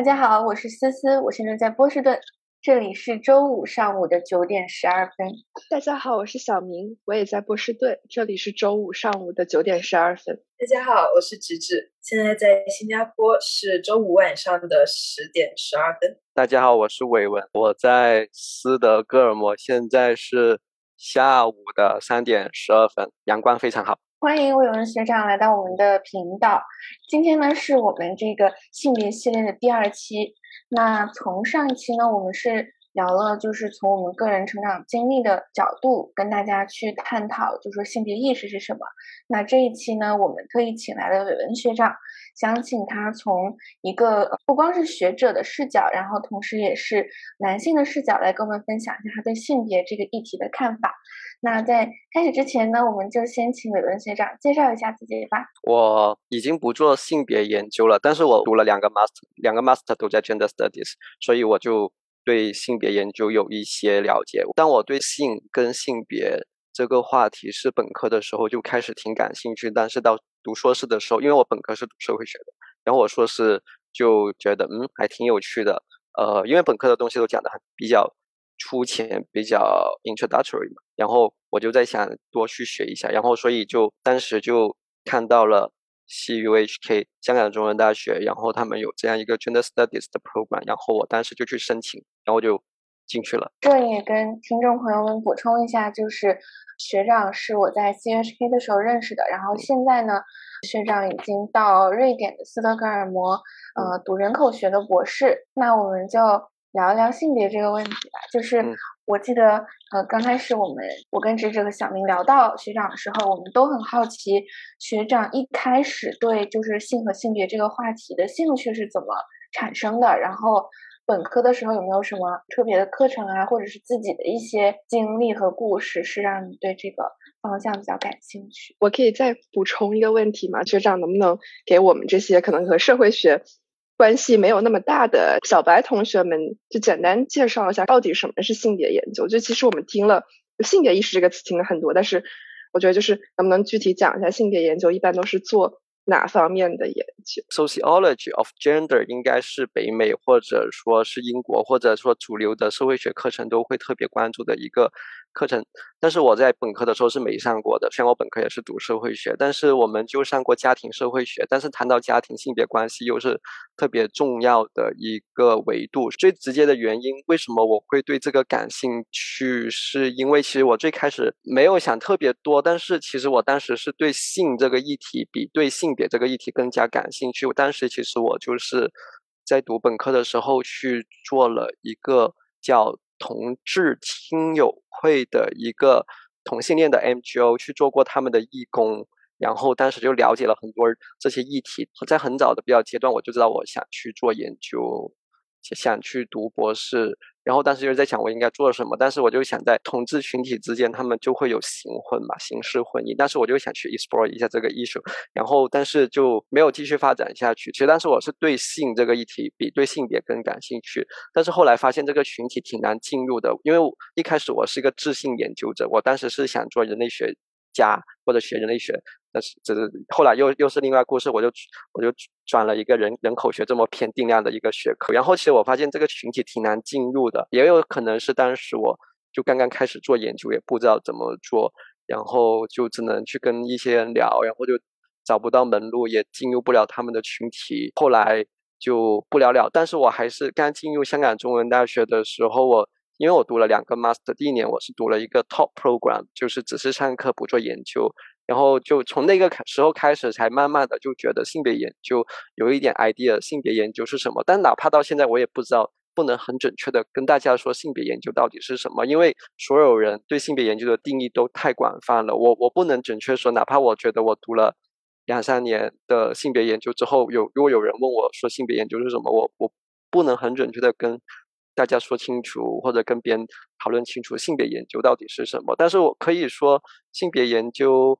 大家好，我是思思，我现在在波士顿，这里是周五上午的九点十二分。大家好，我是小明，我也在波士顿，这里是周五上午的九点十二分。大家好，我是直直，现在在新加坡，是周五晚上的十点十二分。大家好，我是伟文，我在斯德哥尔摩，现在是下午的三点十二分，阳光非常好。欢迎伟文学长来到我们的频道。今天呢，是我们这个性别系列的第二期。那从上一期呢，我们是聊了，就是从我们个人成长经历的角度跟大家去探讨，就说性别意识是什么。那这一期呢，我们特意请来了伟文学长，想请他从一个不光是学者的视角，然后同时也是男性的视角来跟我们分享一下他对性别这个议题的看法。那在开始之前呢，我们就先请伟文学长介绍一下自己吧。我已经不做性别研究了，但是我读了两个 master，两个 master 都在 gender studies，所以我就对性别研究有一些了解。当我对性跟性别这个话题是本科的时候就开始挺感兴趣，但是到读硕士的时候，因为我本科是读社会学的，然后我硕士就觉得嗯还挺有趣的。呃，因为本科的东西都讲的很比较。出钱比较 introductory 嘛，然后我就在想多去学一下，然后所以就当时就看到了 CUHK 香港中文大学，然后他们有这样一个 gender studies 的 program，然后我当时就去申请，然后就进去了。这也跟听众朋友们补充一下，就是学长是我在 CUHK 的时候认识的，然后现在呢，学长已经到瑞典的斯德哥尔摩，呃，读人口学的博士。那我们就。聊一聊性别这个问题吧，就是我记得，呃，刚开始我们我跟直直和小明聊到学长的时候，我们都很好奇，学长一开始对就是性和性别这个话题的兴趣是怎么产生的？然后本科的时候有没有什么特别的课程啊，或者是自己的一些经历和故事，是让你对这个方向比较感兴趣？我可以再补充一个问题吗？学长能不能给我们这些可能和社会学？关系没有那么大的小白同学们，就简单介绍一下到底什么是性别研究。就其实我们听了“性别意识”这个词听了很多，但是我觉得就是能不能具体讲一下性别研究一般都是做哪方面的研？Sociology of gender 应该是北美或者说是英国或者说主流的社会学课程都会特别关注的一个。课程，但是我在本科的时候是没上过的。虽然我本科也是读社会学，但是我们就上过家庭社会学。但是谈到家庭性别关系，又是特别重要的一个维度。最直接的原因，为什么我会对这个感兴趣，是因为其实我最开始没有想特别多，但是其实我当时是对性这个议题比对性别这个议题更加感兴。我当时其实我就是在读本科的时候去做了一个叫。同志亲友会的一个同性恋的 NGO 去做过他们的义工，然后当时就了解了很多这些议题，在很早的比较阶段我就知道我想去做研究，想去读博士。然后当时就是在想我应该做什么，但是我就想在同志群体之间，他们就会有形婚嘛，形式婚姻。但是我就想去 explore 一下这个艺术，然后但是就没有继续发展下去。其实当时我是对性这个议题比对性别更感兴趣，但是后来发现这个群体挺难进入的，因为一开始我是一个智性研究者，我当时是想做人类学家或者学人类学。但是这是后来又又是另外故事，我就我就转了一个人人口学这么偏定量的一个学科。然后其实我发现这个群体挺难进入的，也有可能是当时我就刚刚开始做研究，也不知道怎么做，然后就只能去跟一些人聊，然后就找不到门路，也进入不了他们的群体。后来就不了了。但是我还是刚进入香港中文大学的时候，我因为我读了两个 master，第一年我是读了一个 top program，就是只是上课不做研究。然后就从那个时候开始，才慢慢的就觉得性别研究有一点 idea，性别研究是什么？但哪怕到现在，我也不知道，不能很准确的跟大家说性别研究到底是什么，因为所有人对性别研究的定义都太广泛了。我我不能准确说，哪怕我觉得我读了两三年的性别研究之后，有如果有人问我说性别研究是什么，我我不能很准确的跟大家说清楚，或者跟别人讨论清楚性别研究到底是什么。但是我可以说，性别研究。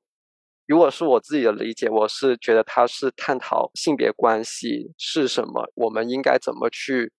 如果是我自己的理解，我是觉得它是探讨性别关系是什么，我们应该怎么去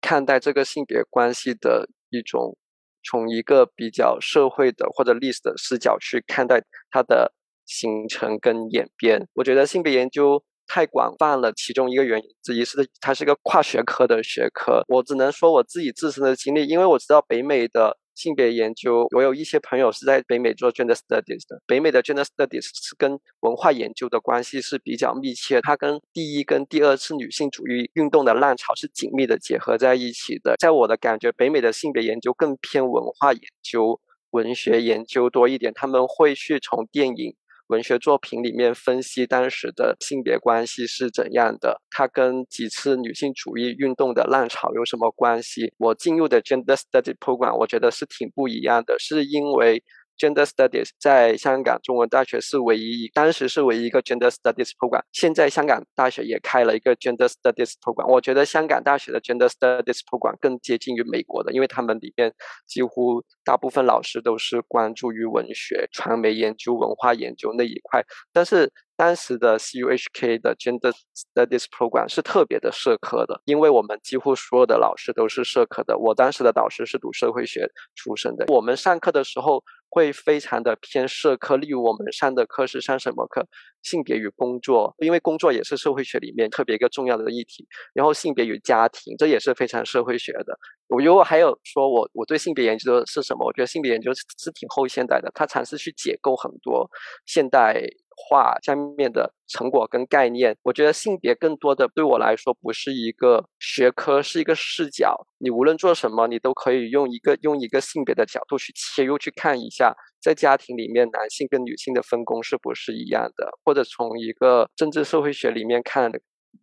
看待这个性别关系的一种，从一个比较社会的或者历史的视角去看待它的形成跟演变。我觉得性别研究太广泛了。其中一个原因之一是它是一个跨学科的学科。我只能说我自己自身的经历，因为我知道北美的。性别研究，我有一些朋友是在北美做 gender studies 的。北美的 gender studies 是跟文化研究的关系是比较密切，它跟第一跟第二次女性主义运动的浪潮是紧密的结合在一起的。在我的感觉，北美的性别研究更偏文化研究、文学研究多一点，他们会去从电影。文学作品里面分析当时的性别关系是怎样的，它跟几次女性主义运动的浪潮有什么关系？我进入的 gender study program，我觉得是挺不一样的，是因为。Gender Studies 在香港中文大学是唯一，当时是唯一一个 Gender Studies program。现在香港大学也开了一个 Gender Studies program。我觉得香港大学的 Gender Studies program 更接近于美国的，因为他们里面几乎大部分老师都是关注于文学、传媒研究、文化研究那一块。但是当时的 CUHK 的 Gender Studies program 是特别的社科的，因为我们几乎所有的老师都是社科的。我当时的导师是读社会学出身的，我们上课的时候。会非常的偏社科，例如我们上的课是上什么课？性别与工作，因为工作也是社会学里面特别一个重要的议题。然后性别与家庭，这也是非常社会学的。我如果还有说我我对性别研究的是什么？我觉得性别研究是是挺后现代的，它尝试去解构很多现代。化下面的成果跟概念，我觉得性别更多的对我来说不是一个学科，是一个视角。你无论做什么，你都可以用一个用一个性别的角度去切入，去看一下在家庭里面男性跟女性的分工是不是一样的，或者从一个政治社会学里面看，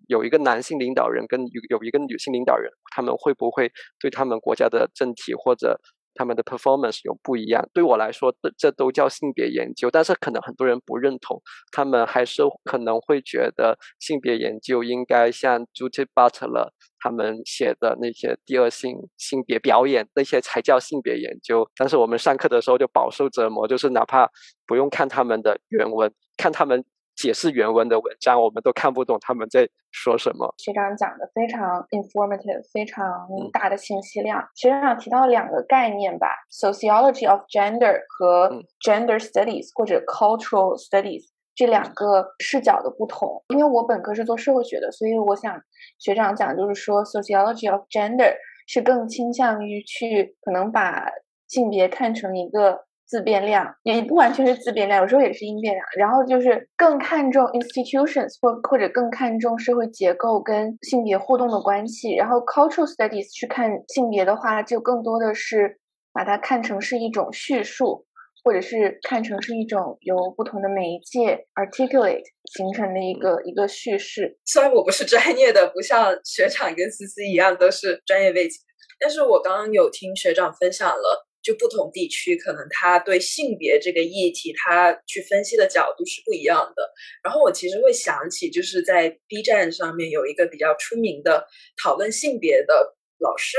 有一个男性领导人跟有有一个女性领导人，他们会不会对他们国家的政体或者。他们的 performance 有不一样，对我来说，这这都叫性别研究。但是可能很多人不认同，他们还是可能会觉得性别研究应该像 j u d i Butler 他们写的那些第二性性别表演那些才叫性别研究。但是我们上课的时候就饱受折磨，就是哪怕不用看他们的原文，看他们。解释原文的文章，我们都看不懂他们在说什么。学长讲的非常 informative，非常大的信息量。学长提到两个概念吧，sociology of gender 和 gender studies 或者 cultural studies 这两个视角的不同。因为我本科是做社会学的，所以我想学长讲就是说 sociology of gender 是更倾向于去可能把性别看成一个。自变量也不完全是自变量，有时候也是因变量。然后就是更看重 institutions 或或者更看重社会结构跟性别互动的关系。然后 cultural studies 去看性别的话，就更多的是把它看成是一种叙述，或者是看成是一种由不同的媒介 articulate 形成的一个一个叙事。虽然我不是专业的，不像学长跟思思一样都是专业背景，但是我刚刚有听学长分享了。就不同地区，可能他对性别这个议题，他去分析的角度是不一样的。然后我其实会想起，就是在 B 站上面有一个比较出名的讨论性别的老师，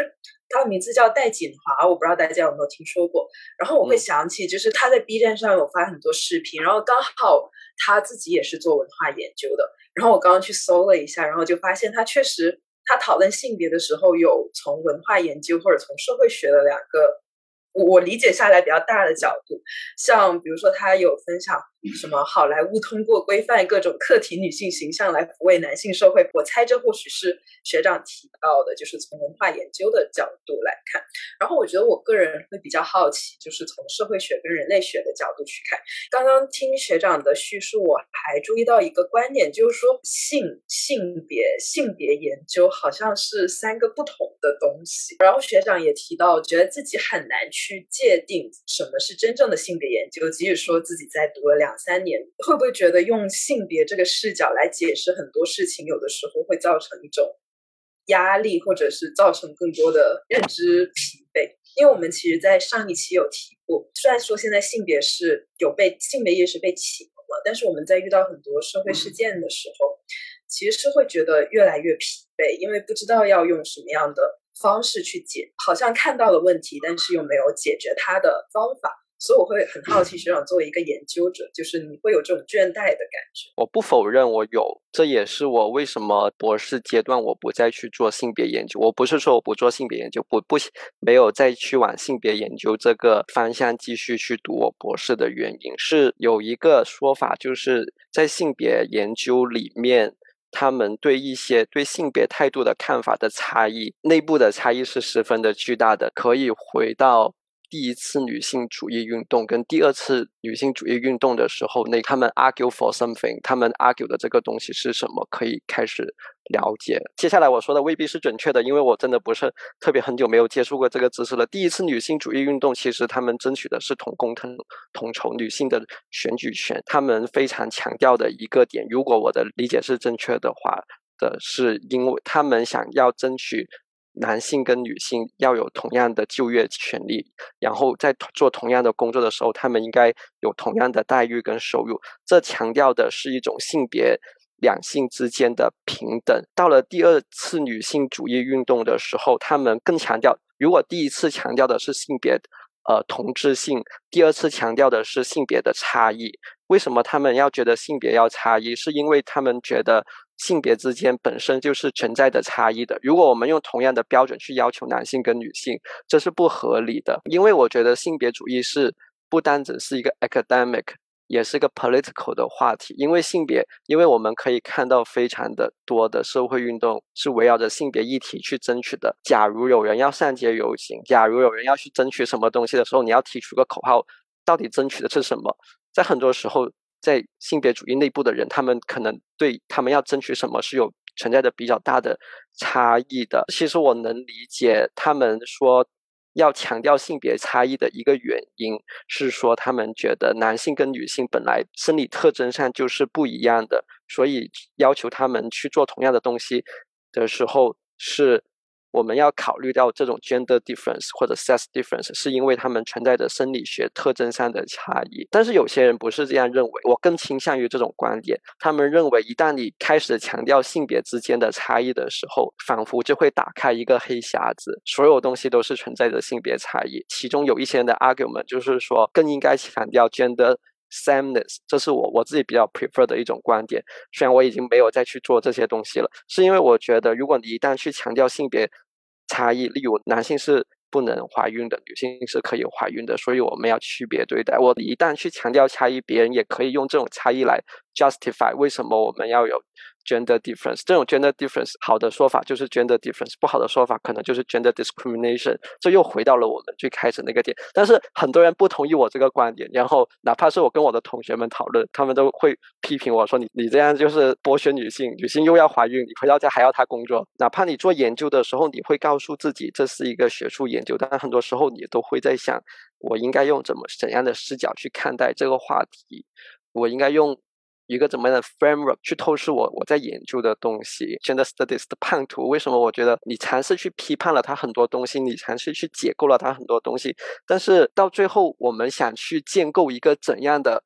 他的名字叫戴锦华，我不知道大家有没有听说过。然后我会想起，就是他在 B 站上有发很多视频，然后刚好他自己也是做文化研究的。然后我刚刚去搜了一下，然后就发现他确实，他讨论性别的时候，有从文化研究或者从社会学的两个。我我理解下来比较大的角度，像比如说他有分享。什么好莱坞通过规范各种客体女性形象来抚慰男性社会？我猜这或许是学长提到的，就是从文化研究的角度来看。然后我觉得我个人会比较好奇，就是从社会学跟人类学的角度去看。刚刚听学长的叙述，我还注意到一个观点，就是说性、性别、性别研究好像是三个不同的东西。然后学长也提到，觉得自己很难去去界定什么是真正的性别研究，即使说自己在读了。两三年会不会觉得用性别这个视角来解释很多事情，有的时候会造成一种压力，或者是造成更多的认知疲惫？因为我们其实，在上一期有提过，虽然说现在性别是有被性别意识被启蒙了，但是我们在遇到很多社会事件的时候，其实是会觉得越来越疲惫，因为不知道要用什么样的方式去解，好像看到了问题，但是又没有解决它的方法。所以我会很好奇，学长作为一个研究者，就是你会有这种倦怠的感觉。我不否认我有，这也是我为什么博士阶段我不再去做性别研究。我不是说我不做性别研究，不不没有再去往性别研究这个方向继续去读我博士的原因，是有一个说法，就是在性别研究里面。他们对一些对性别态度的看法的差异，内部的差异是十分的巨大的，可以回到。第一次女性主义运动跟第二次女性主义运动的时候，那他们 argue for something，他们 argue 的这个东西是什么？可以开始了解。接下来我说的未必是准确的，因为我真的不是特别很久没有接触过这个知识了。第一次女性主义运动其实他们争取的是同工同同酬女性的选举权，他们非常强调的一个点，如果我的理解是正确的话，的是因为他们想要争取。男性跟女性要有同样的就业权利，然后在做同样的工作的时候，他们应该有同样的待遇跟收入。这强调的是一种性别两性之间的平等。到了第二次女性主义运动的时候，他们更强调，如果第一次强调的是性别呃同质性，第二次强调的是性别的差异。为什么他们要觉得性别要差异？是因为他们觉得。性别之间本身就是存在的差异的。如果我们用同样的标准去要求男性跟女性，这是不合理的。因为我觉得性别主义是不单只是一个 academic，也是个 political 的话题。因为性别，因为我们可以看到非常的多的社会运动是围绕着性别议题去争取的。假如有人要上街游行，假如有人要去争取什么东西的时候，你要提出个口号，到底争取的是什么？在很多时候。在性别主义内部的人，他们可能对他们要争取什么是有存在的比较大的差异的。其实我能理解他们说要强调性别差异的一个原因，是说他们觉得男性跟女性本来生理特征上就是不一样的，所以要求他们去做同样的东西的时候是。我们要考虑到这种 gender difference 或者 sex difference，是因为他们存在着生理学特征上的差异。但是有些人不是这样认为，我更倾向于这种观点。他们认为，一旦你开始强调性别之间的差异的时候，仿佛就会打开一个黑匣子，所有东西都是存在着性别差异。其中有一些人的 argument 就是说，更应该强调 gender。sameness，这是我我自己比较 prefer 的一种观点。虽然我已经没有再去做这些东西了，是因为我觉得，如果你一旦去强调性别差异，例如男性是不能怀孕的，女性是可以怀孕的，所以我们要区别对待。我一旦去强调差异，别人也可以用这种差异来 justify 为什么我们要有。gender difference 这种 gender difference 好的说法就是 gender difference，不好的说法可能就是 gender discrimination。这又回到了我们最开始那个点。但是很多人不同意我这个观点，然后哪怕是我跟我的同学们讨论，他们都会批评我说你你这样就是剥削女性，女性又要怀孕，你回到家还要她工作。哪怕你做研究的时候，你会告诉自己这是一个学术研究，但很多时候你都会在想，我应该用怎么怎样的视角去看待这个话题，我应该用。一个怎么样的 framework 去透视我我在研究的东西？Gender studies 的叛徒，为什么我觉得你尝试去批判了他很多东西，你尝试去解构了他很多东西，但是到最后我们想去建构一个怎样的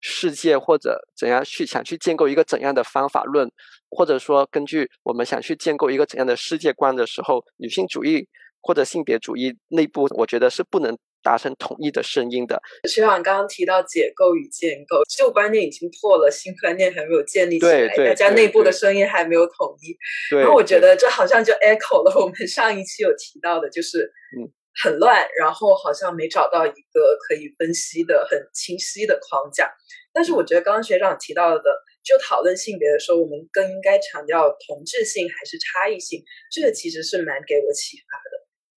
世界，或者怎样去想去建构一个怎样的方法论，或者说根据我们想去建构一个怎样的世界观的时候，女性主义或者性别主义内部，我觉得是不能。达成统一的声音的学长刚刚提到解构与建构，旧观念已经破了，新观念还没有建立起来，大家内部的声音还没有统一。然后我觉得这好像就 echo 了我们上一期有提到的，就是嗯很乱，然后好像没找到一个可以分析的很清晰的框架。但是我觉得刚刚学长提到的，就讨论性别的时候，我们更应该强调同质性还是差异性，这个其实是蛮给我启发的。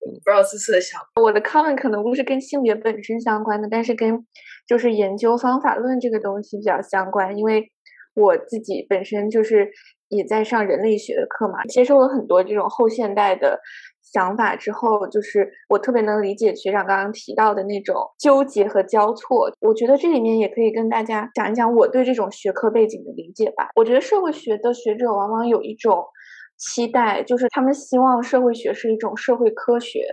不知道思思的想，我的 comment 可能不是跟性别本身相关的，但是跟就是研究方法论这个东西比较相关。因为我自己本身就是也在上人类学的课嘛，接受了很多这种后现代的想法之后，就是我特别能理解学长刚刚提到的那种纠结和交错。我觉得这里面也可以跟大家讲一讲我对这种学科背景的理解吧。我觉得社会学的学者往往有一种。期待就是他们希望社会学是一种社会科学，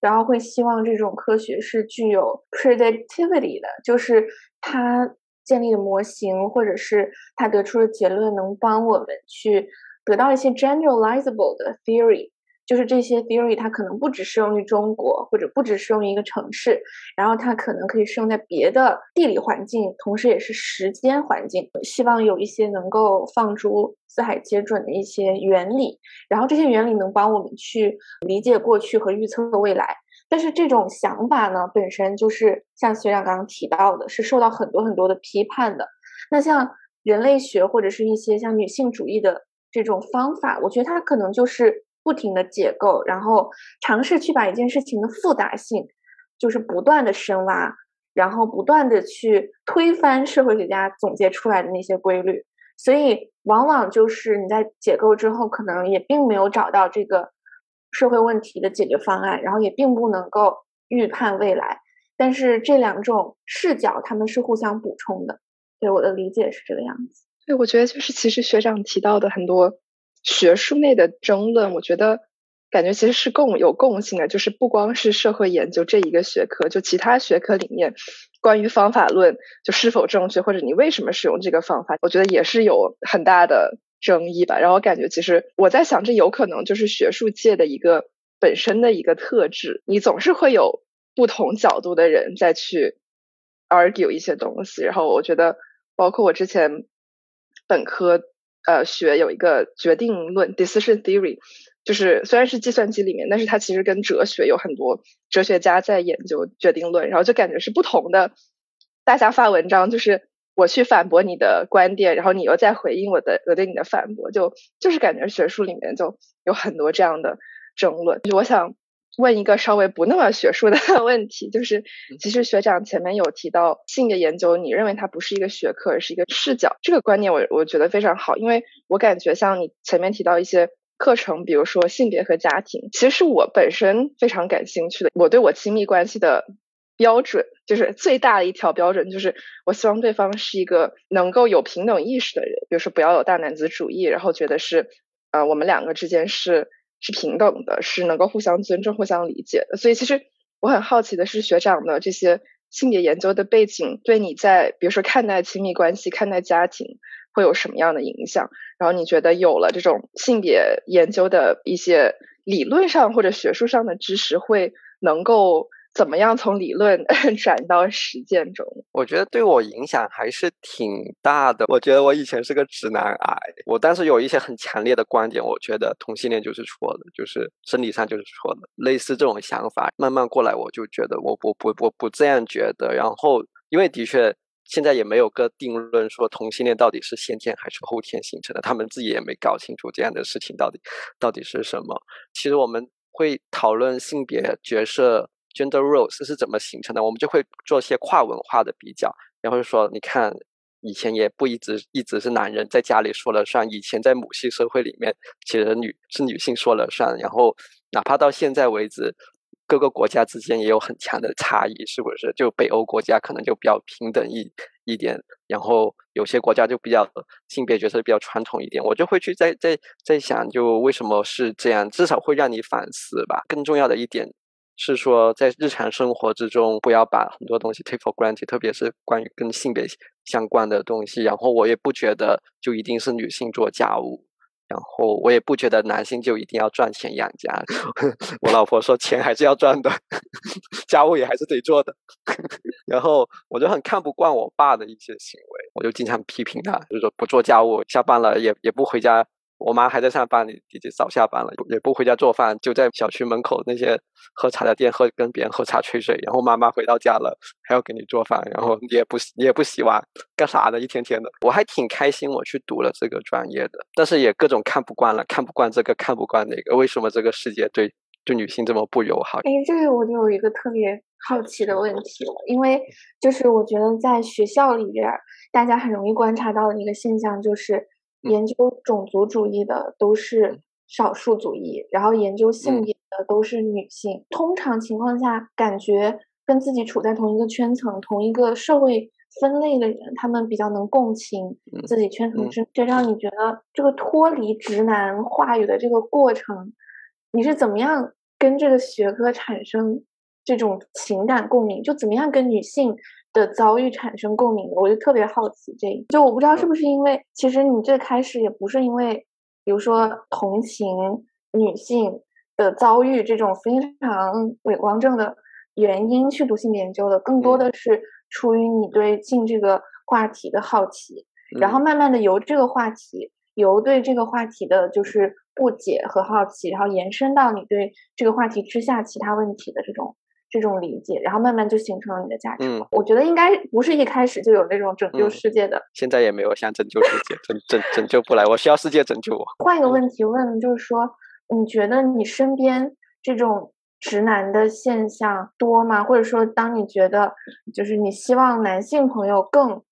然后会希望这种科学是具有 predictivity 的，就是它建立的模型或者是它得出的结论能帮我们去得到一些 generalizable 的 theory。就是这些 theory，它可能不只适用于中国，或者不只适用于一个城市，然后它可能可以适用在别的地理环境，同时也是时间环境。希望有一些能够放诸四海皆准的一些原理，然后这些原理能帮我们去理解过去和预测未来。但是这种想法呢，本身就是像学长刚刚提到的，是受到很多很多的批判的。那像人类学或者是一些像女性主义的。这种方法，我觉得它可能就是不停的解构，然后尝试去把一件事情的复杂性，就是不断的深挖，然后不断的去推翻社会学家总结出来的那些规律。所以，往往就是你在解构之后，可能也并没有找到这个社会问题的解决方案，然后也并不能够预判未来。但是这两种视角，他们是互相补充的。对我的理解是这个样子。对，我觉得就是其实学长提到的很多学术内的争论，我觉得感觉其实是共有共性的，就是不光是社会研究这一个学科，就其他学科里面。关于方法论就是否正确，或者你为什么使用这个方法，我觉得也是有很大的争议吧。然后我感觉其实我在想，这有可能就是学术界的一个本身的一个特质，你总是会有不同角度的人再去 argue 一些东西。然后我觉得，包括我之前本科呃学有一个决定论 （decision theory）。就是虽然是计算机里面，但是它其实跟哲学有很多哲学家在研究决定论，然后就感觉是不同的。大家发文章，就是我去反驳你的观点，然后你又在回应我的我对你的反驳，就就是感觉学术里面就有很多这样的争论。就我想问一个稍微不那么学术的 问题，就是其实学长前面有提到性别研究，你认为它不是一个学科，而是一个视角，这个观念我我觉得非常好，因为我感觉像你前面提到一些。课程，比如说性别和家庭，其实是我本身非常感兴趣的。我对我亲密关系的标准，就是最大的一条标准，就是我希望对方是一个能够有平等意识的人，比如说不要有大男子主义，然后觉得是，呃，我们两个之间是是平等的，是能够互相尊重、互相理解的。所以，其实我很好奇的是，学长的这些性别研究的背景，对你在比如说看待亲密关系、看待家庭。会有什么样的影响？然后你觉得有了这种性别研究的一些理论上或者学术上的知识，会能够怎么样从理论 转到实践中？我觉得对我影响还是挺大的。我觉得我以前是个直男癌，我当时有一些很强烈的观点，我觉得同性恋就是错的，就是生理上就是错的，类似这种想法。慢慢过来，我就觉得我我不我不这样觉得。然后因为的确。现在也没有个定论说同性恋到底是先天还是后天形成的，他们自己也没搞清楚这样的事情到底到底是什么。其实我们会讨论性别角色 （gender roles） 是怎么形成的，我们就会做一些跨文化的比较，然后就说你看以前也不一直一直是男人在家里说了算，以前在母系社会里面其实女是女性说了算，然后哪怕到现在为止。各个国家之间也有很强的差异，是不是？就北欧国家可能就比较平等一一点，然后有些国家就比较性别角色比较传统一点。我就会去在在在想，就为什么是这样？至少会让你反思吧。更重要的一点是说，在日常生活之中，不要把很多东西 take for granted，特别是关于跟性别相关的东西。然后我也不觉得就一定是女性做家务。然后我也不觉得男性就一定要赚钱养家，我老婆说钱还是要赚的，家务也还是得做的。然后我就很看不惯我爸的一些行为，我就经常批评他，就是说不做家务，下班了也也不回家。我妈还在上班，你已经早下班了，也不回家做饭，就在小区门口那些喝茶的店喝，跟别人喝茶吹水。然后妈妈回到家了，还要给你做饭，然后你也不你也不洗碗，干啥的？一天天的，我还挺开心，我去读了这个专业的，但是也各种看不惯了，看不惯这个，看不惯那个，为什么这个世界对对女性这么不友好？哎，这个我就有一个特别好奇的问题，因为就是我觉得在学校里边，大家很容易观察到的一个现象就是。研究种族主义的都是少数族裔，然后研究性别的都是女性。通常情况下，感觉跟自己处在同一个圈层、同一个社会分类的人，他们比较能共情自己圈层之。就让你觉得这个脱离直男话语的这个过程，你是怎么样跟这个学科产生这种情感共鸣？就怎么样跟女性？的遭遇产生共鸣的，我就特别好奇这一，就我不知道是不是因为，其实你最开始也不是因为，比如说同情女性的遭遇这种非常伪光正的原因去读性别研究的，更多的是出于你对性这个话题的好奇，然后慢慢的由这个话题，由对这个话题的就是不解和好奇，然后延伸到你对这个话题之下其他问题的这种。这种理解，然后慢慢就形成了你的价值观。嗯，我觉得应该不是一开始就有那种拯救嗯世界的。现在也没有想拯救世界，拯拯拯救不来，我需要世界拯救我。换一个问题问，就是说，你觉得你身边这种直男的现象多吗？或者说，当你觉得就是你希望男性朋友更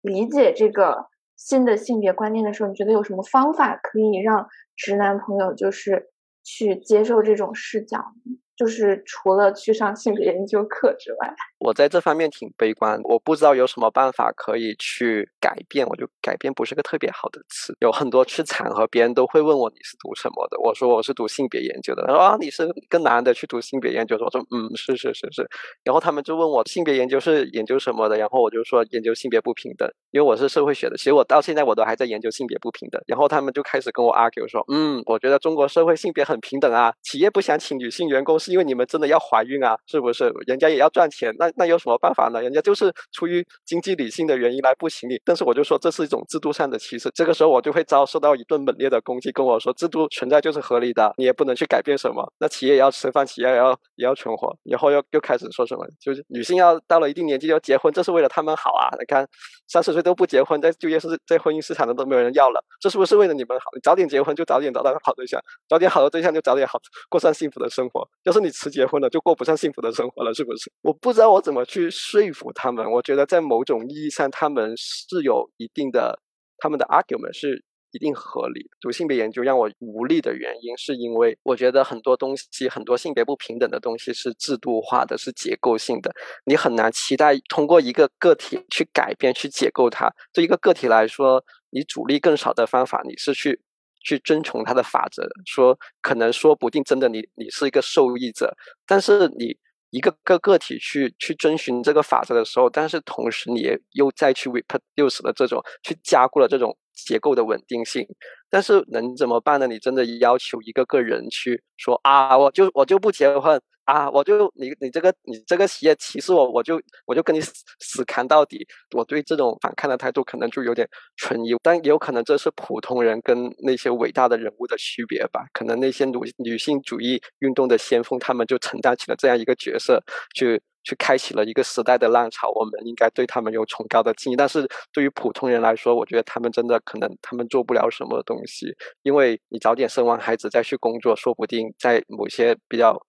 理解这个新的性别观念的时候，你觉得有什么方法可以让直男朋友就是去接受这种视角呢？就是除了去上性别研究课之外，我在这方面挺悲观，我不知道有什么办法可以去改变。我就改变不是个特别好的词，有很多去场合，别人都会问我你是读什么的，我说我是读性别研究的。他说啊，你是个男的去读性别研究，我说嗯，是是是是。然后他们就问我性别研究是研究什么的，然后我就说研究性别不平等，因为我是社会学的。其实我到现在我都还在研究性别不平等。然后他们就开始跟我 argue 说，嗯，我觉得中国社会性别很平等啊，企业不想请女性员工是因为你们真的要怀孕啊，是不是？人家也要赚钱，那那有什么办法呢？人家就是出于经济理性的原因来不请你。但是我就说这是一种制度上的歧视，这个时候我就会遭受到一顿猛烈的攻击，跟我说制度存在就是合理的，你也不能去改变什么。那企业也要吃饭，企业也要也要存活。然后又又开始说什么，就是女性要到了一定年纪就结婚，这是为了他们好啊！你看三十岁都不结婚，在就业市在婚姻市场的都没有人要了，这是不是为了你们好？你早点结婚就早点找到个好对象，找点好的对象就早点好过上幸福的生活。就是是你迟结婚了，就过不上幸福的生活了，是不是？我不知道我怎么去说服他们。我觉得在某种意义上，他们是有一定的，他们的 argument 是一定合理。读性别研究让我无力的原因，是因为我觉得很多东西，很多性别不平等的东西是制度化的，是结构性的，你很难期待通过一个个体去改变、去解构它。对一个个体来说，你阻力更少的方法，你是去。去遵从它的法则，说可能说不定真的你你是一个受益者，但是你一个个个体去去遵循这个法则的时候，但是同时你也又再去 reproduce 了这种去加固了这种结构的稳定性，但是能怎么办呢？你真的要求一个个人去说啊，我就我就不结婚啊，我就你你这个你这个企业歧视我，我就我就跟你死死扛到底。我对这种反抗的态度可能就有点存疑，但也有可能这是普通人跟那些伟大的人物的区别吧。可能那些女女性主义运动的先锋，他们就承担起了这样一个角色，去去开启了一个时代的浪潮。我们应该对他们有崇高的敬意。但是对于普通人来说，我觉得他们真的可能他们做不了什么东西，因为你早点生完孩子再去工作，说不定在某些比较。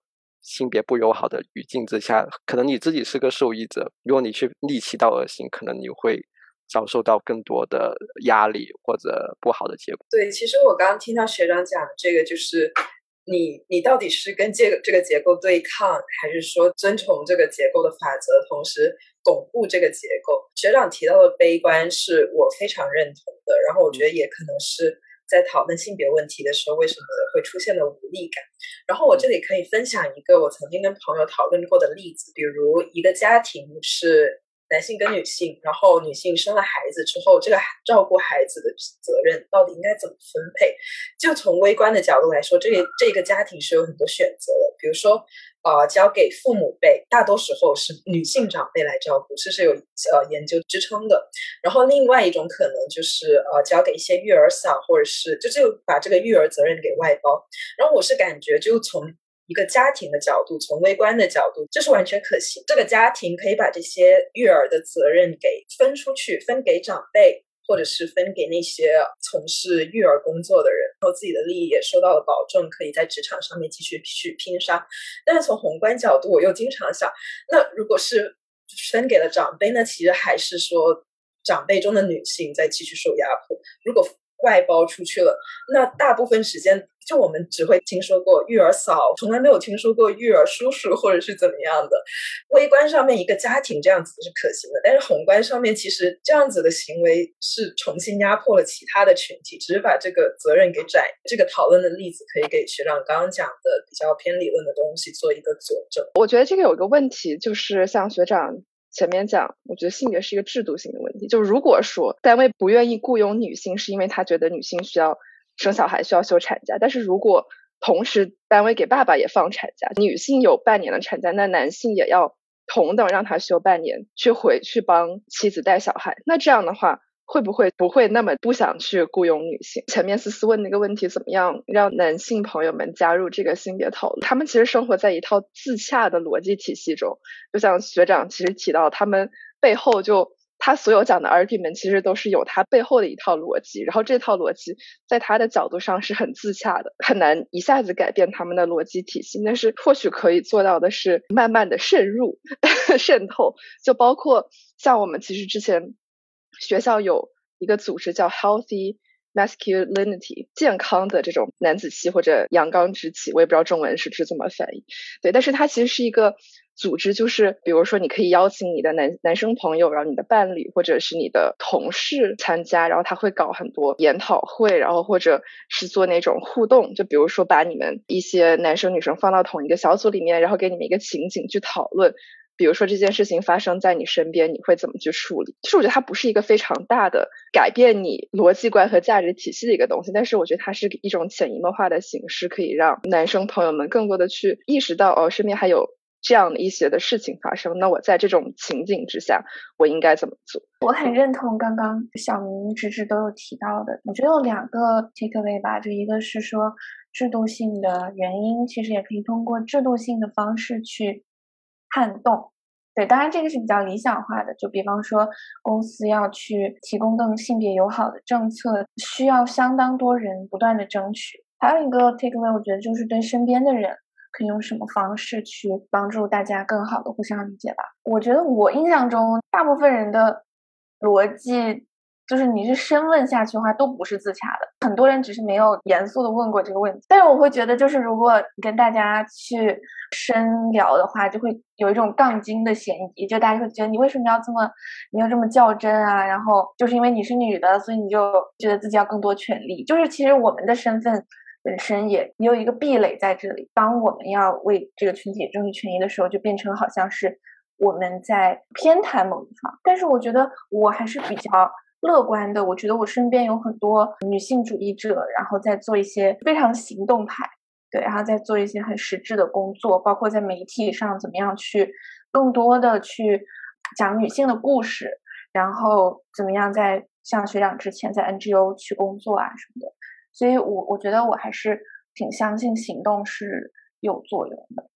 性别不友好的语境之下，可能你自己是个受益者。如果你去逆其道而行，可能你会遭受到更多的压力或者不好的结果。对，其实我刚刚听到学长讲的这个，就是你你到底是跟这个这个结构对抗，还是说遵从这个结构的法则，同时巩固这个结构？学长提到的悲观是我非常认同的，然后我觉得也可能是。在讨论性别问题的时候，为什么会出现了无力感？然后我这里可以分享一个我曾经跟朋友讨论过的例子，比如一个家庭是男性跟女性，然后女性生了孩子之后，这个照顾孩子的责任到底应该怎么分配？就从微观的角度来说，这个这个家庭是有很多选择的，比如说。呃，交给父母辈，大多时候是女性长辈来照顾，这是有呃研究支撑的。然后另外一种可能就是呃，交给一些育儿嫂，或者是就就把这个育儿责任给外包。然后我是感觉，就从一个家庭的角度，从微观的角度，这是完全可行。这个家庭可以把这些育儿的责任给分出去，分给长辈。或者是分给那些从事育儿工作的人，然后自己的利益也受到了保证，可以在职场上面继续去拼杀。但是从宏观角度，我又经常想，那如果是分给了长辈，那其实还是说长辈中的女性在继续受压迫。如果外包出去了，那大部分时间就我们只会听说过育儿嫂，从来没有听说过育儿叔叔或者是怎么样的。微观上面一个家庭这样子是可行的，但是宏观上面其实这样子的行为是重新压迫了其他的群体，只是把这个责任给窄。这个讨论的例子可以给学长刚刚讲的比较偏理论的东西做一个佐证。我觉得这个有一个问题，就是像学长。前面讲，我觉得性别是一个制度性的问题。就如果说单位不愿意雇佣女性，是因为他觉得女性需要生小孩，需要休产假。但是如果同时单位给爸爸也放产假，女性有半年的产假，那男性也要同等让他休半年，去回去帮妻子带小孩。那这样的话，会不会不会那么不想去雇佣女性？前面思思问那个问题，怎么样让男性朋友们加入这个性别讨论？他们其实生活在一套自洽的逻辑体系中，就像学长其实提到，他们背后就。他所有讲的 argument 其实都是有他背后的一套逻辑，然后这套逻辑在他的角度上是很自洽的，很难一下子改变他们的逻辑体系。但是或许可以做到的是慢慢的渗入、渗透，就包括像我们其实之前学校有一个组织叫 Healthy Masculinity，健康的这种男子气或者阳刚之气，我也不知道中文是不是这么翻译。对，但是它其实是一个。组织就是，比如说，你可以邀请你的男男生朋友，然后你的伴侣或者是你的同事参加，然后他会搞很多研讨会，然后或者是做那种互动，就比如说把你们一些男生女生放到同一个小组里面，然后给你们一个情景去讨论，比如说这件事情发生在你身边，你会怎么去处理？其实我觉得它不是一个非常大的改变你逻辑观和价值体系的一个东西，但是我觉得它是一种潜移默化的形式，可以让男生朋友们更多的去意识到，哦，身边还有。这样的一些的事情发生，那我在这种情景之下，我应该怎么做？我很认同刚刚小明、芝芝都有提到的，我觉得有两个 take away 吧，就一个是说制度性的原因，其实也可以通过制度性的方式去撼动。对，当然这个是比较理想化的，就比方说公司要去提供更性别友好的政策，需要相当多人不断的争取。还有一个 take away，我觉得就是对身边的人。可以用什么方式去帮助大家更好的互相理解吧？我觉得我印象中，大部分人的逻辑就是你是深问下去的话，都不是自洽的。很多人只是没有严肃的问过这个问题。但是我会觉得，就是如果你跟大家去深聊的话，就会有一种杠精的嫌疑，就大家会觉得你为什么要这么，你要这么较真啊？然后就是因为你是女的，所以你就觉得自己要更多权利。就是其实我们的身份。本身也也有一个壁垒在这里。当我们要为这个群体争取权益的时候，就变成好像是我们在偏袒某一方。但是我觉得我还是比较乐观的。我觉得我身边有很多女性主义者，然后在做一些非常行动派，对，然后在做一些很实质的工作，包括在媒体上怎么样去更多的去讲女性的故事，然后怎么样在像学长之前在 NGO 去工作啊什么的。所以，我我觉得我还是挺相信行动是有作用的，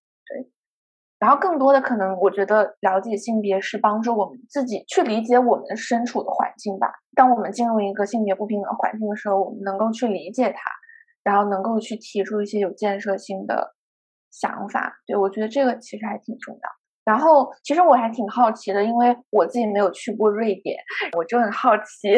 然后，更多的可能，我觉得了解性别是帮助我们自己去理解我们身处的环境吧。当我们进入一个性别不平等环境的时候，我们能够去理解它，然后能够去提出一些有建设性的想法。对我觉得这个其实还挺重要。然后，其实我还挺好奇的，因为我自己没有去过瑞典，我就很好奇，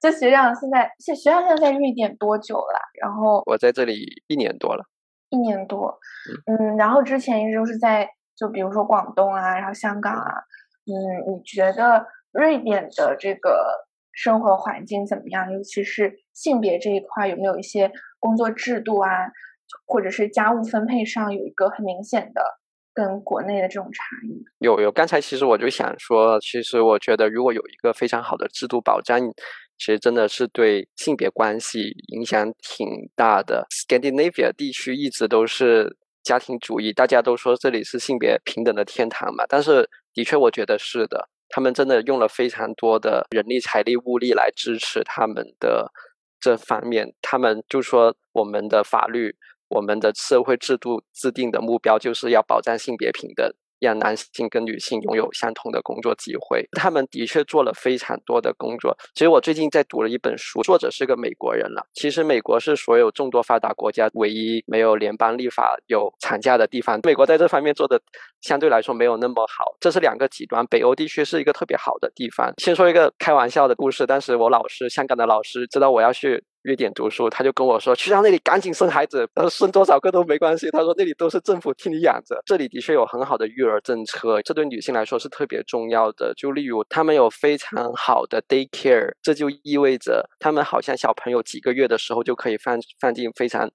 就学长现在，学学长现在在瑞典多久了？然后我在这里一年多了，一年多，嗯，然后之前一直都是在，就比如说广东啊，然后香港啊，嗯，你觉得瑞典的这个生活环境怎么样？尤其是性别这一块，有没有一些工作制度啊，或者是家务分配上有一个很明显的？跟国内的这种差异有有，刚才其实我就想说，其实我觉得如果有一个非常好的制度保障，其实真的是对性别关系影响挺大的。Scandinavia 地区一直都是家庭主义，大家都说这里是性别平等的天堂嘛，但是的确我觉得是的，他们真的用了非常多的人力、财力、物力来支持他们的这方面，他们就说我们的法律。我们的社会制度制定的目标就是要保障性别平等。让男性跟女性拥有相同的工作机会，他们的确做了非常多的工作。其实我最近在读了一本书，作者是个美国人了。其实美国是所有众多发达国家唯一没有联邦立法有产假的地方。美国在这方面做的相对来说没有那么好，这是两个极端。北欧地区是一个特别好的地方。先说一个开玩笑的故事，当时我老师，香港的老师知道我要去瑞典读书，他就跟我说：“去到那里赶紧生孩子，生多少个都没关系。”他说：“那里都是政府替你养着，这里的确有很好的育儿。”政策，这对女性来说是特别重要的。就例如，她们有非常好的 day care，这就意味着她们好像小朋友几个月的时候就可以放放进非常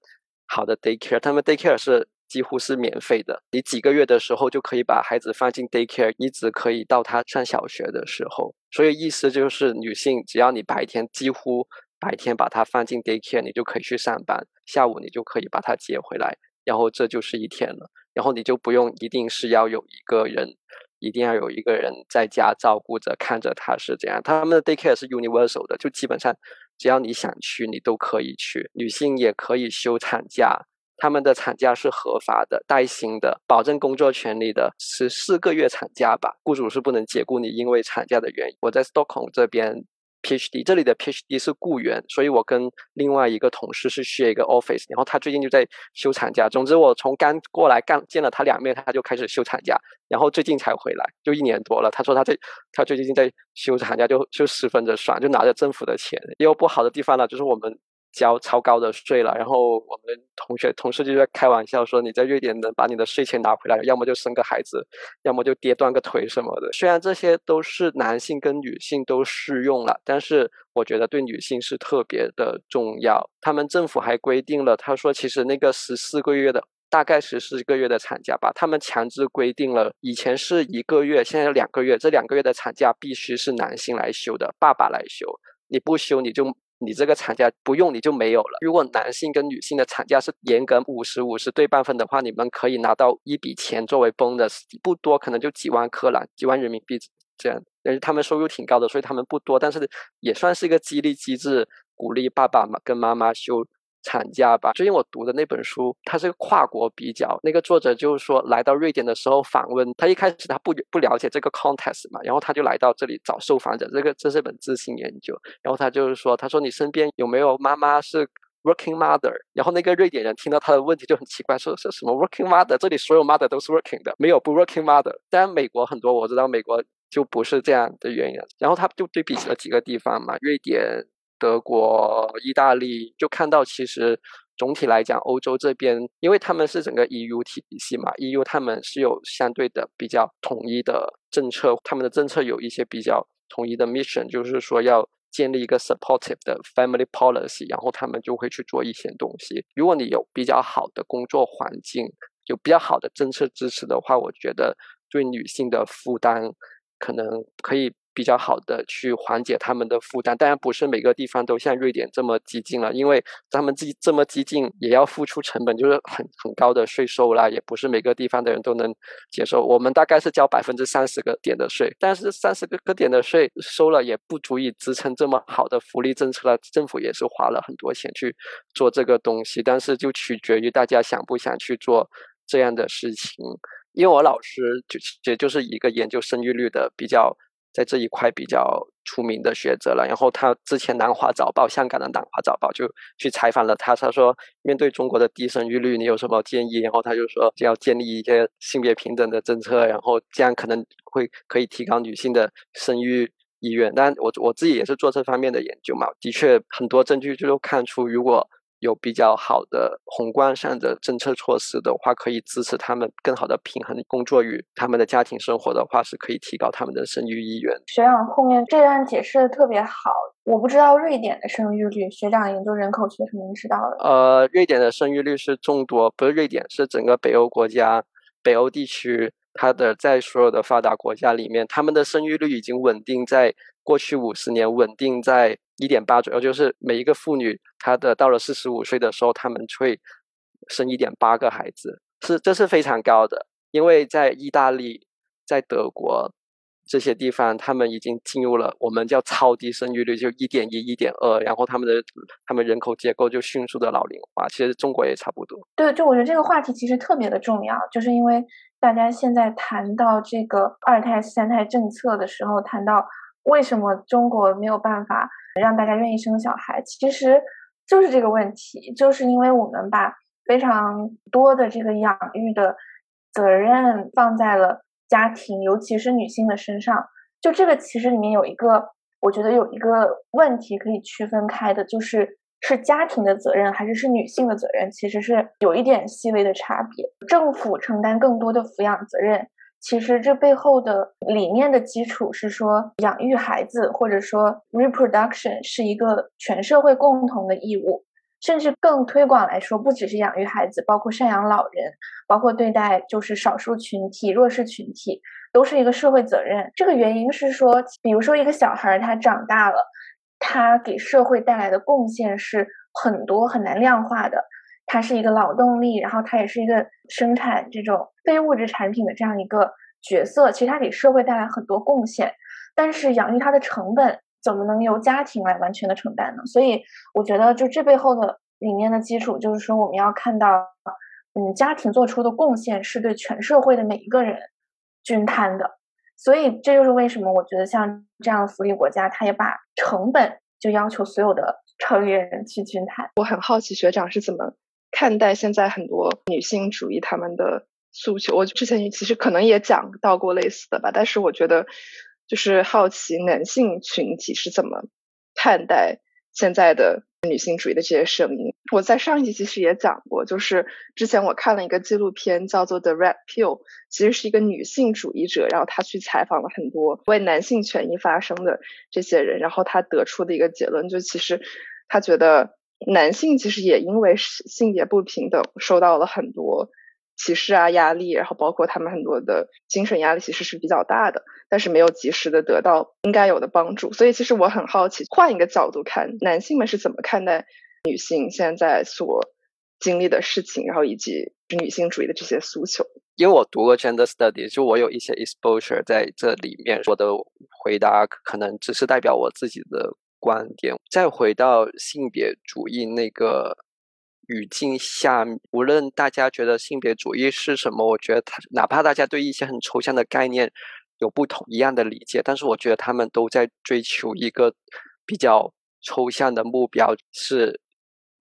好的 day care。他们 day care 是几乎是免费的，你几个月的时候就可以把孩子放进 day care，一直可以到他上小学的时候。所以意思就是，女性只要你白天几乎白天把它放进 day care，你就可以去上班，下午你就可以把它接回来，然后这就是一天了。然后你就不用一定是要有一个人一定要有一个人在家照顾着，看着他是怎样。他们的 daycare 是 universal 的，就基本上只要你想去，你都可以去。女性也可以休产假，他们的产假是合法的、带薪的、保证工作权利的，是四个月产假吧，雇主是不能解雇你，因为产假的原因。我在 Stockholm 这边。PhD 这里的 PhD 是雇员，所以我跟另外一个同事是 share 一个 office，然后他最近就在休产假。总之，我从刚过来干见了他两面，他就开始休产假，然后最近才回来，就一年多了。他说他在他最近在休产假，就就十分的爽，就拿着政府的钱。也有不好的地方呢，就是我们。交超高的税了，然后我们同学同事就在开玩笑说：“你在瑞典能把你的税钱拿回来，要么就生个孩子，要么就跌断个腿什么的。”虽然这些都是男性跟女性都适用了，但是我觉得对女性是特别的重要。他们政府还规定了，他说其实那个十四个月的，大概十四个月的产假吧，他们强制规定了，以前是一个月，现在两个月，这两个月的产假必须是男性来休的，爸爸来休，你不休你就。你这个产假不用你就没有了。如果男性跟女性的产假是严格五十五十对半分的话，你们可以拿到一笔钱作为 bonus，不多，可能就几万克朗，几万人民币这样。但是他们收入挺高的，所以他们不多，但是也算是一个激励机制，鼓励爸爸嘛跟妈妈休。产假吧。最近我读的那本书，它是个跨国比较。那个作者就是说，来到瑞典的时候访问，他一开始他不不了解这个 context 嘛，然后他就来到这里找受访者。这个这是本自性研究。然后他就是说，他说你身边有没有妈妈是 working mother？然后那个瑞典人听到他的问题就很奇怪，说是什么 working mother？这里所有 mother 都是 working 的，没有不 working mother。当然美国很多我知道美国就不是这样的原因。然后他就对比了几个地方嘛，瑞典。德国、意大利就看到，其实总体来讲，欧洲这边，因为他们是整个 EU 体系嘛，EU 他们是有相对的比较统一的政策，他们的政策有一些比较统一的 mission，就是说要建立一个 supportive 的 family policy，然后他们就会去做一些东西。如果你有比较好的工作环境，有比较好的政策支持的话，我觉得对女性的负担可能可以。比较好的去缓解他们的负担，当然不是每个地方都像瑞典这么激进了，因为他们激这么激进也要付出成本，就是很很高的税收啦，也不是每个地方的人都能接受。我们大概是交百分之三十个点的税，但是三十个个点的税收了也不足以支撑这么好的福利政策了。政府也是花了很多钱去做这个东西，但是就取决于大家想不想去做这样的事情。因为我老师就也就是一个研究生育率的比较。在这一块比较出名的学者了，然后他之前南华早报，香港的南华早报就去采访了他，他说面对中国的低生育率，你有什么建议？然后他就说要建立一些性别平等的政策，然后这样可能会可以提高女性的生育意愿。但我我自己也是做这方面的研究嘛，的确很多证据就看出，如果有比较好的宏观上的政策措施的话，可以支持他们更好的平衡工作与他们的家庭生活的话，是可以提高他们的生育意愿。学长后面这段解释的特别好，我不知道瑞典的生育率，学长研究人口学肯定知道的。呃，瑞典的生育率是众多，不是瑞典，是整个北欧国家、北欧地区，它的在所有的发达国家里面，他们的生育率已经稳定在过去五十年稳定在。一点八左右，就是每一个妇女，她的到了四十五岁的时候，她们会生一点八个孩子，是这是非常高的。因为在意大利、在德国这些地方，他们已经进入了我们叫超低生育率，就一点一、一点二，然后他们的他们人口结构就迅速的老龄化。其实中国也差不多。对，就我觉得这个话题其实特别的重要，就是因为大家现在谈到这个二胎、三胎政策的时候，谈到为什么中国没有办法。让大家愿意生小孩，其实就是这个问题，就是因为我们把非常多的这个养育的责任放在了家庭，尤其是女性的身上。就这个其实里面有一个，我觉得有一个问题可以区分开的，就是是家庭的责任还是是女性的责任，其实是有一点细微的差别。政府承担更多的抚养责任。其实这背后的理念的基础是说，养育孩子或者说 reproduction 是一个全社会共同的义务，甚至更推广来说，不只是养育孩子，包括赡养老人，包括对待就是少数群体、弱势群体，都是一个社会责任。这个原因是说，比如说一个小孩他长大了，他给社会带来的贡献是很多很难量化的。它是一个劳动力，然后它也是一个生产这种非物质产品的这样一个角色，其实它给社会带来很多贡献，但是养育它的成本怎么能由家庭来完全的承担呢？所以我觉得，就这背后的理念的基础，就是说我们要看到，嗯，家庭做出的贡献是对全社会的每一个人均摊的。所以这就是为什么我觉得像这样的福利国家，它也把成本就要求所有的成年人去均摊。我很好奇学长是怎么看待现在很多女性主义他们的。诉求，我之前其实可能也讲到过类似的吧，但是我觉得就是好奇男性群体是怎么看待现在的女性主义的这些声音。我在上一集其实也讲过，就是之前我看了一个纪录片叫做《The Red Pill》，其实是一个女性主义者，然后她去采访了很多为男性权益发声的这些人，然后她得出的一个结论，就其实她觉得男性其实也因为性别不平等受到了很多。歧视啊，压力，然后包括他们很多的精神压力，其实是比较大的，但是没有及时的得到应该有的帮助。所以其实我很好奇，换一个角度看，男性们是怎么看待女性现在所经历的事情，然后以及女性主义的这些诉求。因为我读过 gender study，就我有一些 exposure 在这里面，我的回答可能只是代表我自己的观点。再回到性别主义那个。语境下，无论大家觉得性别主义是什么，我觉得他哪怕大家对一些很抽象的概念有不同一样的理解，但是我觉得他们都在追求一个比较抽象的目标，是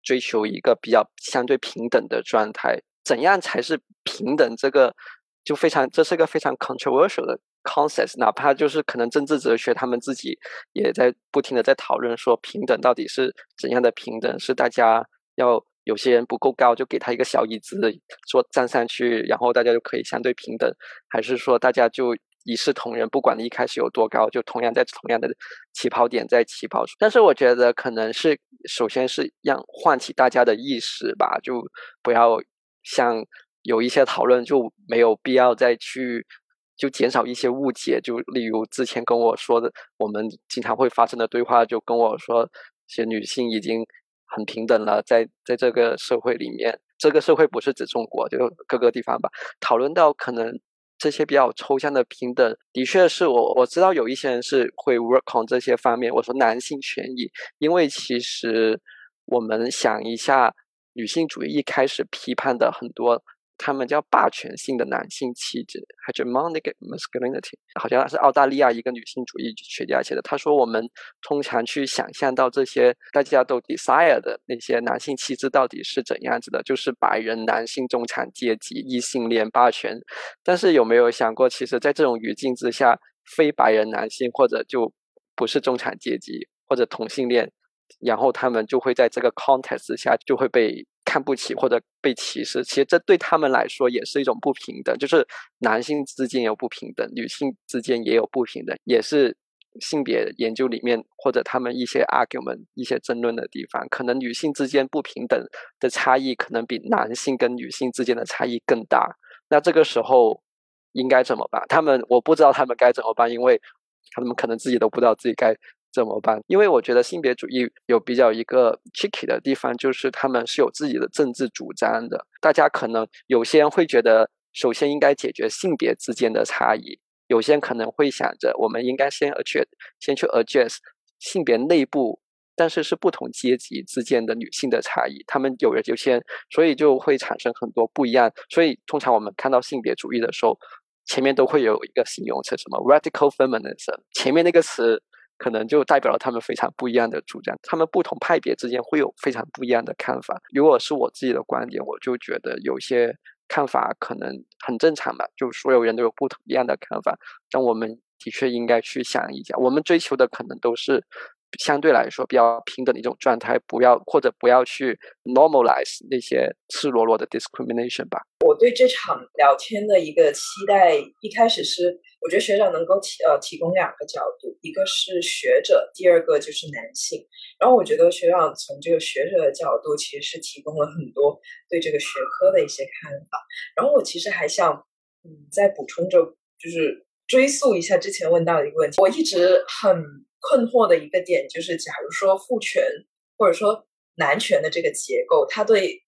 追求一个比较相对平等的状态。怎样才是平等？这个就非常，这是个非常 controversial 的 concept。哪怕就是可能政治哲学，他们自己也在不停的在讨论说，平等到底是怎样的平等？是大家要。有些人不够高，就给他一个小椅子，说站上去，然后大家就可以相对平等，还是说大家就一视同仁，不管你一开始有多高，就同样在同样的起跑点在起跑。但是我觉得可能是首先是让唤起大家的意识吧，就不要像有一些讨论就没有必要再去就减少一些误解。就例如之前跟我说的，我们经常会发生的对话，就跟我说，些女性已经。很平等了，在在这个社会里面，这个社会不是指中国，就各个地方吧。讨论到可能这些比较抽象的平等，的确是我我知道有一些人是会 work on 这些方面。我说男性权益，因为其实我们想一下，女性主义一开始批判的很多。他们叫霸权性的男性气质，hegemonic masculinity，好像是澳大利亚一个女性主义学家写的。他说，我们通常去想象到这些大家都 desire 的那些男性气质到底是怎样子的，就是白人男性中产阶级、异性恋霸权。但是有没有想过，其实，在这种语境之下，非白人男性或者就不是中产阶级或者同性恋，然后他们就会在这个 context 下就会被。看不起或者被歧视，其实这对他们来说也是一种不平等，就是男性之间有不平等，女性之间也有不平等，也是性别研究里面或者他们一些 argument 一些争论的地方。可能女性之间不平等的差异，可能比男性跟女性之间的差异更大。那这个时候应该怎么办？他们我不知道他们该怎么办，因为他们可能自己都不知道自己该。怎么办？因为我觉得性别主义有比较一个 tricky 的地方，就是他们是有自己的政治主张的。大家可能有些人会觉得，首先应该解决性别之间的差异；有些人可能会想着，我们应该先 address，先去 address 性别内部，但是是不同阶级之间的女性的差异。他们有人就先，所以就会产生很多不一样。所以通常我们看到性别主义的时候，前面都会有一个形容词，什么 radical feminism，前面那个词。可能就代表了他们非常不一样的主张，他们不同派别之间会有非常不一样的看法。如果是我自己的观点，我就觉得有些看法可能很正常吧，就所有人都有不同一样的看法，但我们的确应该去想一下，我们追求的可能都是。相对来说比较平等的一种状态，不要或者不要去 normalize 那些赤裸裸的 discrimination 吧。对这场聊天的一个期待，一开始是我觉得学长能够提呃提供两个角度，一个是学者，第二个就是男性。然后我觉得学长从这个学者的角度，其实是提供了很多对这个学科的一些看法。然后我其实还想嗯再补充着，就是追溯一下之前问到的一个问题，我一直很。困惑的一个点就是，假如说父权或者说男权的这个结构，它对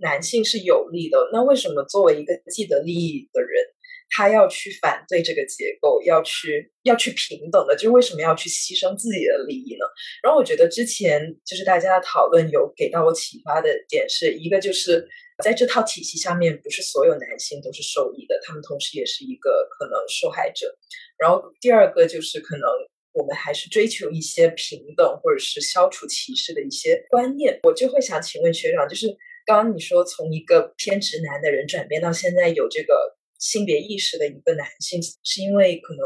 男性是有利的，那为什么作为一个既得利益的人，他要去反对这个结构，要去要去平等的，就为什么要去牺牲自己的利益呢？然后我觉得之前就是大家的讨论有给到我启发的点是一个，就是在这套体系下面，不是所有男性都是受益的，他们同时也是一个可能受害者。然后第二个就是可能我们还是追求一些平等或者是消除歧视的一些观念。我就会想请问学长，就是刚你说从一个偏直男的人转变到现在有这个。性别意识的一个男性，是因为可能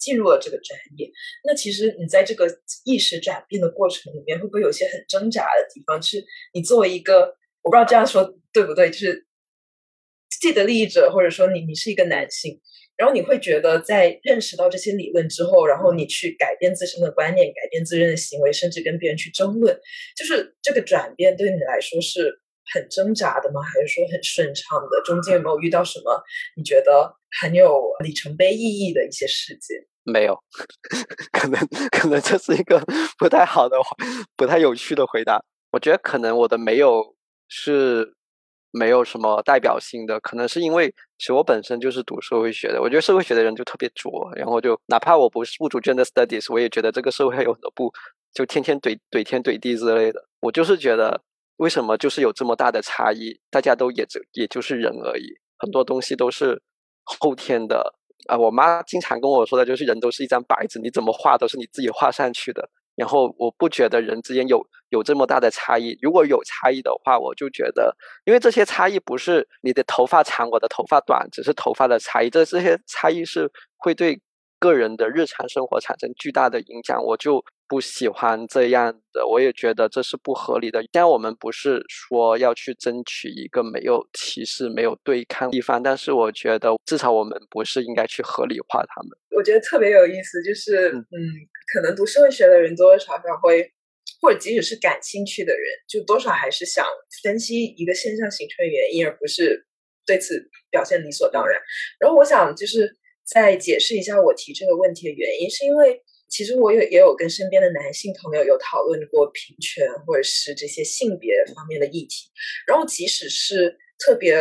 进入了这个专业。那其实你在这个意识转变的过程里面，会不会有些很挣扎的地方？是你作为一个，我不知道这样说对不对，就是既得利益者，或者说你你是一个男性，然后你会觉得在认识到这些理论之后，然后你去改变自身的观念，改变自身的行为，甚至跟别人去争论，就是这个转变对你来说是？很挣扎的吗？还是说很顺畅的？中间有没有遇到什么你觉得很有里程碑意义的一些事件？没有，可能可能这是一个不太好的、不太有趣的回答。我觉得可能我的没有是没有什么代表性的，可能是因为其实我本身就是读社会学的。我觉得社会学的人就特别拙，然后就哪怕我不是不读 gender studies，我也觉得这个社会有很多不就天天怼怼天怼地之类的。我就是觉得。为什么就是有这么大的差异？大家都也就也就是人而已，很多东西都是后天的啊。我妈经常跟我说的就是，人都是一张白纸，你怎么画都是你自己画上去的。然后我不觉得人之间有有这么大的差异。如果有差异的话，我就觉得，因为这些差异不是你的头发长，我的头发短，只是头发的差异。这这些差异是会对个人的日常生活产生巨大的影响。我就。不喜欢这样的，我也觉得这是不合理的。虽然我们不是说要去争取一个没有歧视、没有对抗地方，但是我觉得至少我们不是应该去合理化他们。我觉得特别有意思，就是嗯，可能读社会学的人多多少少会，或者即使是感兴趣的人，就多少还是想分析一个现象形成原因，而不是对此表现理所当然。然后我想就是再解释一下我提这个问题的原因，是因为。其实我有也有跟身边的男性朋友有讨论过平权或者是这些性别方面的议题，然后即使是特别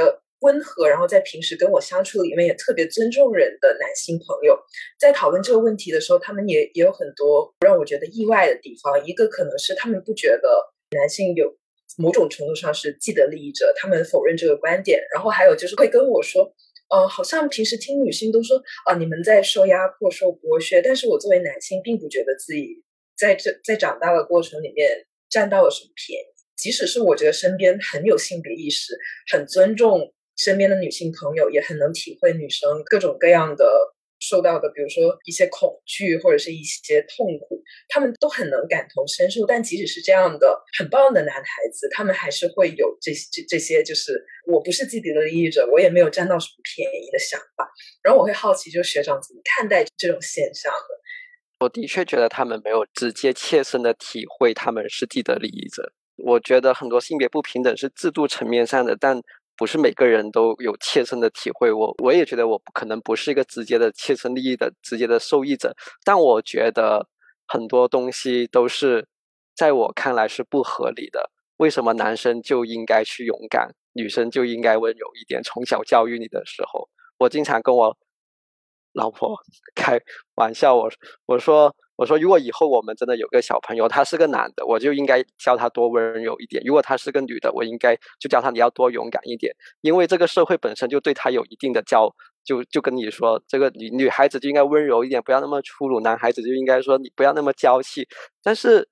温和，然后在平时跟我相处里面也特别尊重人的男性朋友，在讨论这个问题的时候，他们也也有很多让我觉得意外的地方。一个可能是他们不觉得男性有某种程度上是既得利益者，他们否认这个观点，然后还有就是会跟我说。呃，好像平时听女性都说啊，你们在受压迫、受剥削，但是我作为男性，并不觉得自己在这在长大的过程里面占到了什么便宜。即使是我觉得身边很有性别意识、很尊重身边的女性朋友，也很能体会女生各种各样的。受到的，比如说一些恐惧或者是一些痛苦，他们都很能感同身受。但即使是这样的很棒的男孩子，他们还是会有这这这些，就是我不是既得利益者，我也没有占到什么便宜的想法。然后我会好奇，就学长怎么看待这种现象的？我的确觉得他们没有直接切身的体会他们是既得利益者。我觉得很多性别不平等是制度层面上的，但。不是每个人都有切身的体会，我我也觉得我可能不是一个直接的切身利益的直接的受益者，但我觉得很多东西都是在我看来是不合理的。为什么男生就应该去勇敢，女生就应该温柔一点？从小教育你的时候，我经常跟我老婆开玩笑，我我说。我说，如果以后我们真的有个小朋友，他是个男的，我就应该教他多温柔一点；如果他是个女的，我应该就教他你要多勇敢一点。因为这个社会本身就对他有一定的教，就就跟你说，这个女女孩子就应该温柔一点，不要那么粗鲁；男孩子就应该说你不要那么娇气。但是，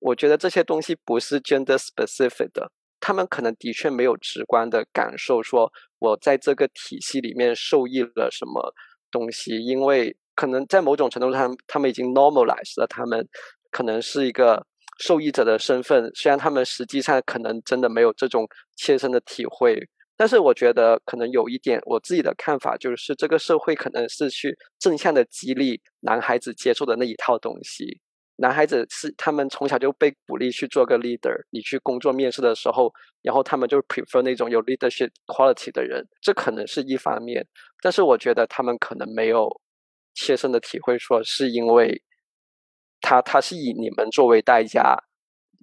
我觉得这些东西不是 gender specific 的，他们可能的确没有直观的感受，说我在这个体系里面受益了什么东西，因为。可能在某种程度上，他们已经 normalize 了，他们可能是一个受益者的身份。虽然他们实际上可能真的没有这种切身的体会，但是我觉得可能有一点，我自己的看法就是，这个社会可能是去正向的激励男孩子接受的那一套东西。男孩子是他们从小就被鼓励去做个 leader，你去工作面试的时候，然后他们就 prefer 那种有 leadership quality 的人，这可能是一方面。但是我觉得他们可能没有。切身的体会说，是因为他他是以你们作为代价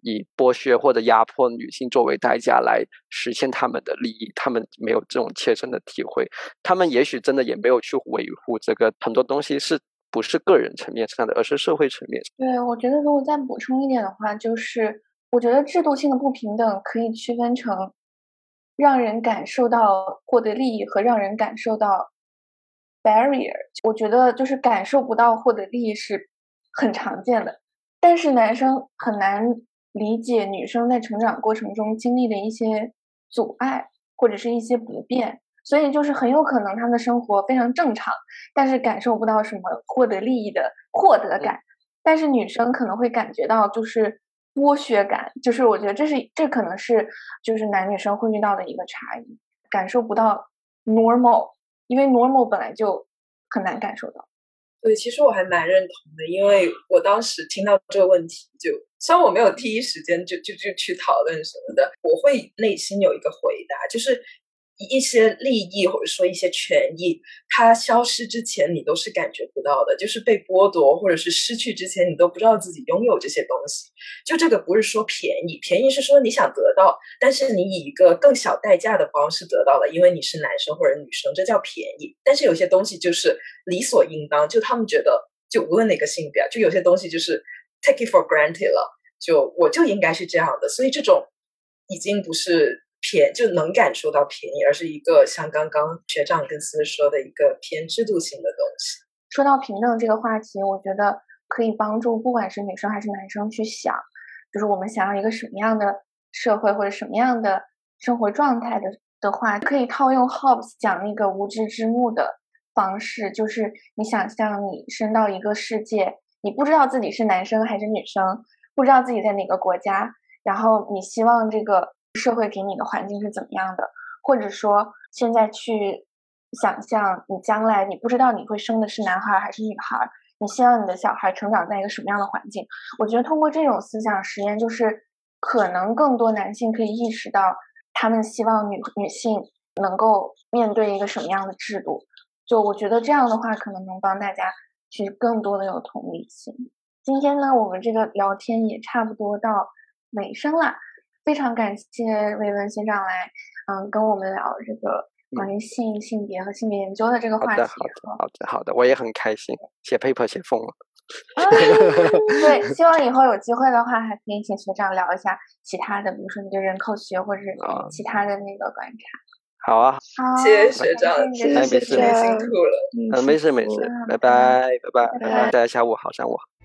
以剥削或者压迫女性作为代价来实现他们的利益，他们没有这种切身的体会，他们也许真的也没有去维护这个很多东西是不是个人层面上的，而是社会层面。对，我觉得如果再补充一点的话，就是我觉得制度性的不平等可以区分成让人感受到获得利益和让人感受到 barrier。我觉得就是感受不到获得利益是很常见的。但是男生很难理解女生在成长过程中经历的一些阻碍或者是一些不便，所以就是很有可能他们的生活非常正常，但是感受不到什么获得利益的获得感。但是女生可能会感觉到就是剥削感，就是我觉得这是这可能是就是男女生会遇到的一个差异，感受不到 normal，因为 normal 本来就很难感受到。对，其实我还蛮认同的，因为我当时听到这个问题，就虽然我没有第一时间就就就去讨论什么的，我会内心有一个回答，就是。一些利益或者说一些权益，它消失之前你都是感觉不到的，就是被剥夺或者是失去之前，你都不知道自己拥有这些东西。就这个不是说便宜，便宜是说你想得到，但是你以一个更小代价的方式得到了，因为你是男生或者女生，这叫便宜。但是有些东西就是理所应当，就他们觉得，就无论哪个性别，就有些东西就是 take it for granted 了，就我就应该是这样的，所以这种已经不是。偏就能感受到便宜，而是一个像刚刚学长跟思思说的一个偏制度性的东西。说到平等这个话题，我觉得可以帮助不管是女生还是男生去想，就是我们想要一个什么样的社会或者什么样的生活状态的的话，可以套用 Hobbes 讲那个无知之幕的方式，就是你想象你生到一个世界，你不知道自己是男生还是女生，不知道自己在哪个国家，然后你希望这个。社会给你的环境是怎么样的？或者说，现在去想象你将来，你不知道你会生的是男孩还是女孩，你希望你的小孩成长在一个什么样的环境？我觉得通过这种思想实验，就是可能更多男性可以意识到，他们希望女女性能够面对一个什么样的制度。就我觉得这样的话，可能能帮大家去更多的有同理心。今天呢，我们这个聊天也差不多到尾声了。非常感谢魏文学长来，嗯，跟我们聊这个关于性、性别和性别研究的这个话题。好的，好的，好的，好的，我也很开心，写 paper 写疯了。对，希望以后有机会的话，还可以请学长聊一下其他的，比如说你对人口学或者是其他的那个观察。好啊，好，谢谢学长，谢谢没事，辛苦了，嗯，没事没事，拜拜，拜拜，拜拜，大家下午好，上午好。